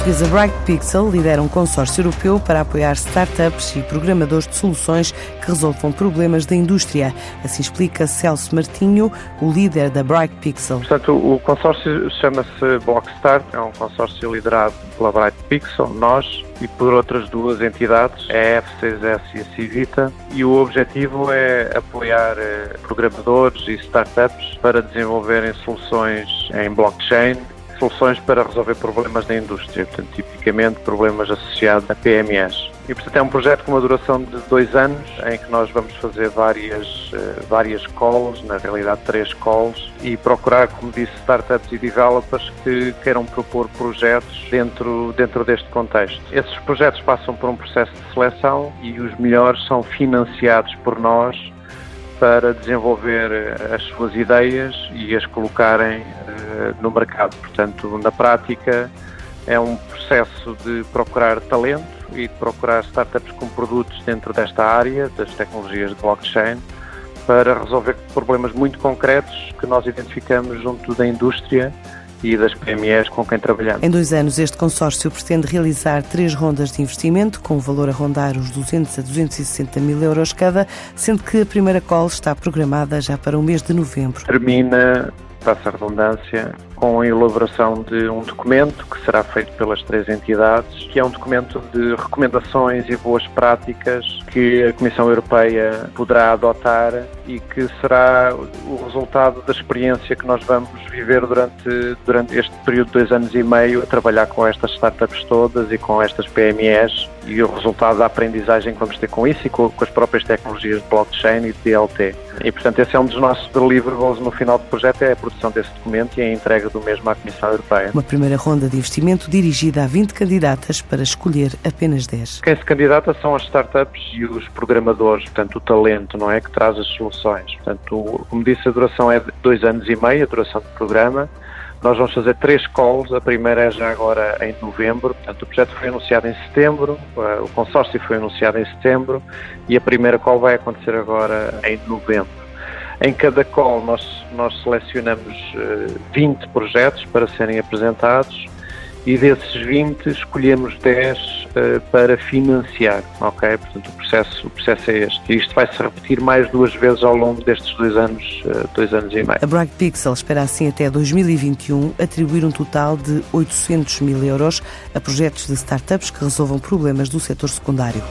portuguesa Bright Pixel lidera um consórcio europeu para apoiar startups e programadores de soluções que resolvam problemas da indústria. Assim explica Celso Martinho, o líder da Bright Pixel. Portanto, o consórcio chama-se Blockstart, é um consórcio liderado pela Bright Pixel, nós e por outras duas entidades, a F6S e a Civita, e o objetivo é apoiar eh, programadores e startups para desenvolverem soluções em blockchain soluções para resolver problemas da indústria, portanto, tipicamente problemas associados a PMEs. E, portanto, é um projeto com uma duração de dois anos, em que nós vamos fazer várias, eh, várias calls, na realidade três calls, e procurar, como disse, startups e developers que queiram propor projetos dentro, dentro deste contexto. Esses projetos passam por um processo de seleção e os melhores são financiados por nós para desenvolver eh, as suas ideias e as colocarem no mercado. Portanto, na prática, é um processo de procurar talento e de procurar startups com produtos dentro desta área das tecnologias de blockchain para resolver problemas muito concretos que nós identificamos junto da indústria e das PMEs com quem trabalhamos. Em dois anos, este consórcio pretende realizar três rondas de investimento, com o valor a rondar os 200 a 260 mil euros cada, sendo que a primeira call está programada já para o mês de novembro. Termina, passa a redundância, com a elaboração de um documento que será feito pelas três entidades, que é um documento de recomendações e boas práticas que a Comissão Europeia poderá adotar e que será o resultado da experiência que nós vamos viver durante, durante este período de dois anos e meio a trabalhar com estas startups todas e com estas PMEs e o resultado da aprendizagem que vamos ter com isso e com, com as próprias tecnologias de blockchain e de DLT. E, portanto, esse é um dos nossos deliverables no final do projeto, é a produção desse documento e a entrega do mesmo à Comissão Europeia. Uma primeira ronda de investimento dirigida a 20 candidatas para escolher apenas 10. Quem se candidata são as startups e os programadores, portanto, o talento, não é? Que traz as soluções. Portanto, como disse, a duração é de dois anos e meio, a duração do programa. Nós vamos fazer três calls, a primeira é já agora em novembro, portanto o projeto foi anunciado em setembro, o consórcio foi anunciado em setembro e a primeira call vai acontecer agora em novembro. Em cada call nós, nós selecionamos 20 eh, projetos para serem apresentados e desses 20 escolhemos 10 uh, eh, para financiar, ok? Portanto, o processo, o processo é este. E isto vai se repetir mais duas vezes ao longo destes dois anos, uh, dois anos e meio. A Bright Pixel espera assim até 2021 atribuir um total de 800 mil euros a projetos de startups que resolvam problemas do setor secundário.